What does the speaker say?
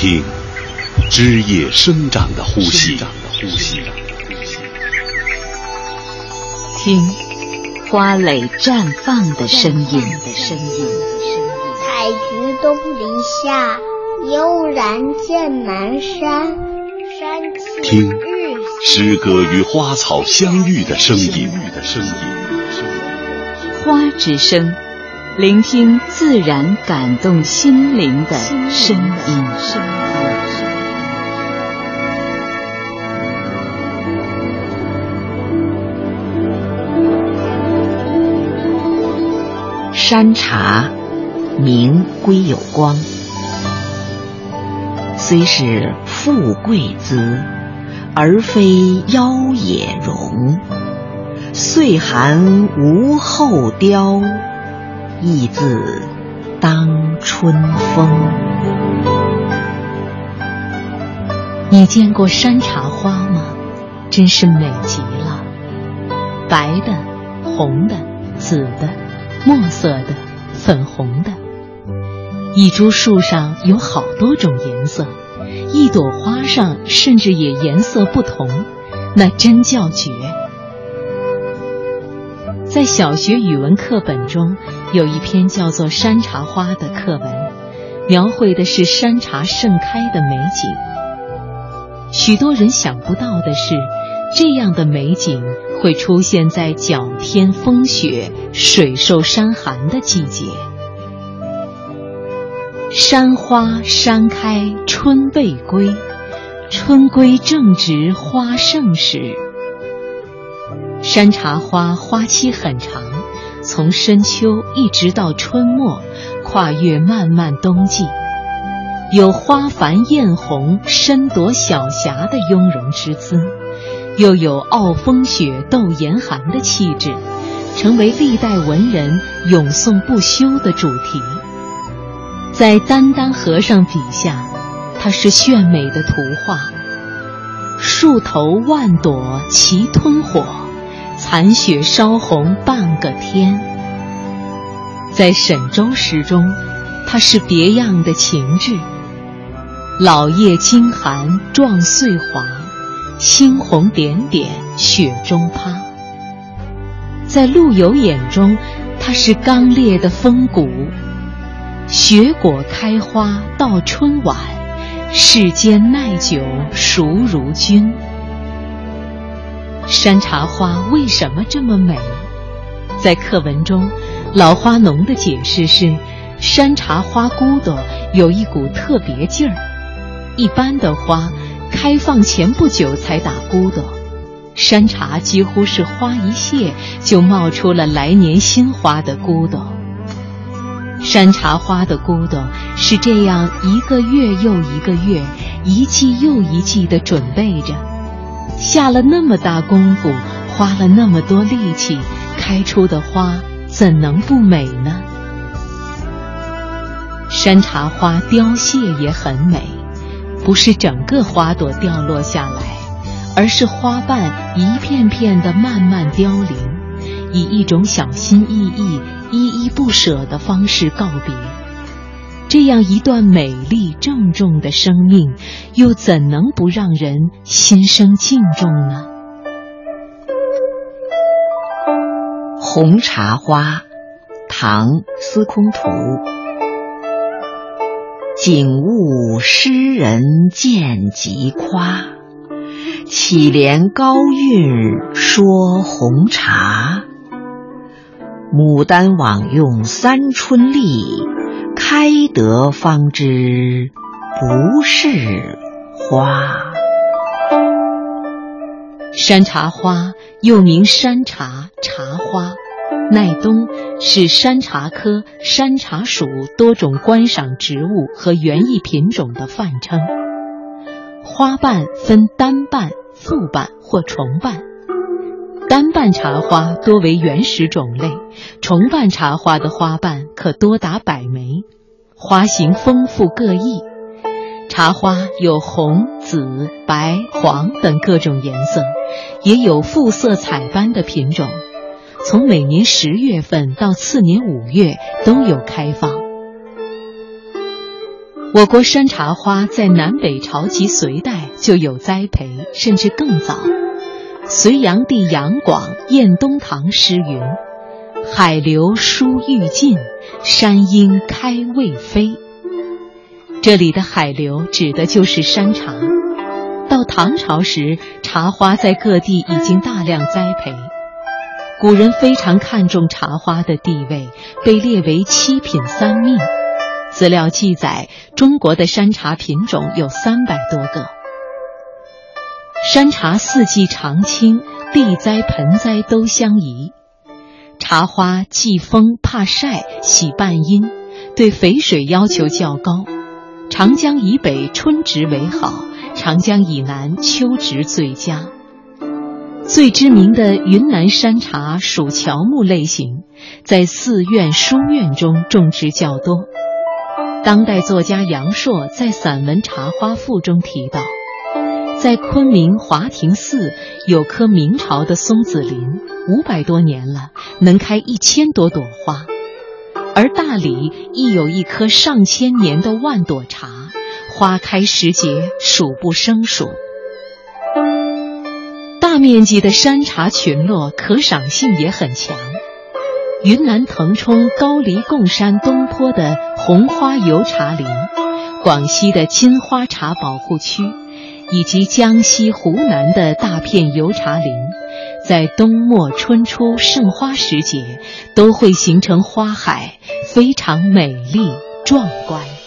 听枝叶生长的呼吸，听花蕾绽放的声音。采菊东篱下，悠然见南山。山气听诗歌与花草相遇的声音。花之声，聆听自然感动心灵的声音。山茶，名归有光，虽是富贵姿，而非妖冶容。岁寒无后凋，亦自当春风。你见过山茶花吗？真是美极了，白的、红的、紫的、墨色的、粉红的。一株树上有好多种颜色，一朵花上甚至也颜色不同，那真叫绝。在小学语文课本中，有一篇叫做《山茶花》的课文，描绘的是山茶盛开的美景。许多人想不到的是，这样的美景会出现在角天风雪、水受山寒的季节。山花山开春未归，春归正值花盛时。山茶花花期很长，从深秋一直到春末，跨越漫漫冬季，有花繁艳红、身朵小霞的雍容之姿，又有傲风雪、斗严寒的气质，成为历代文人咏颂不休的主题。在丹丹和尚笔下，它是炫美的图画，树头万朵齐吞火。残雪烧红半个天，在沈周诗中，它是别样的情致。老叶惊寒撞碎华，猩红点点雪中趴。在陆游眼中，它是刚烈的风骨。雪果开花到春晚，世间耐久孰如君？山茶花为什么这么美？在课文中，老花农的解释是：山茶花骨朵有一股特别劲儿。一般的花开放前不久才打骨朵，山茶几乎是花一谢就冒出了来年新花的骨朵。山茶花的骨朵是这样一个月又一个月，一季又一季的准备着。下了那么大功夫，花了那么多力气，开出的花怎能不美呢？山茶花凋谢也很美，不是整个花朵掉落下来，而是花瓣一片片的慢慢凋零，以一种小心翼翼、依依不舍的方式告别。这样一段美丽郑重的生命，又怎能不让人心生敬重呢？《红茶花》，唐·司空图。景物诗人见即夸，岂怜高韵说红茶？牡丹枉用三春丽。开得方知不是花。山茶花又名山茶、茶花，耐冬，是山茶科山茶属多种观赏植物和园艺品种的泛称。花瓣分单瓣、复瓣或重瓣。单瓣茶花多为原始种类，重瓣茶花的花瓣可多达百枚，花型丰富各异。茶花有红、紫、白、黄等各种颜色，也有复色彩斑的品种。从每年十月份到次年五月都有开放。我国山茶花在南北朝及隋代就有栽培，甚至更早。隋炀帝杨广《宴东堂》诗云：“海流疏欲尽，山阴开未飞。”这里的海流指的就是山茶。到唐朝时，茶花在各地已经大量栽培。古人非常看重茶花的地位，被列为七品三命。资料记载，中国的山茶品种有三百多个。山茶四季常青，地栽盆栽都相宜。茶花忌风怕晒，喜半阴，对肥水要求较高。长江以北春植为好，长江以南秋植最佳。最知名的云南山茶属乔木类型，在寺院、书院中种植较多。当代作家杨朔在散文《茶花赋》中提到，在昆明华亭寺有棵明朝的松子林，五百多年了，能开一千多朵花。而大理亦有一棵上千年的万朵茶，花开时节数不胜数。大面积的山茶群落，可赏性也很强。云南腾冲高黎贡山东坡的红花油茶林，广西的金花茶保护区，以及江西、湖南的大片油茶林。在冬末春初盛花时节，都会形成花海，非常美丽壮观。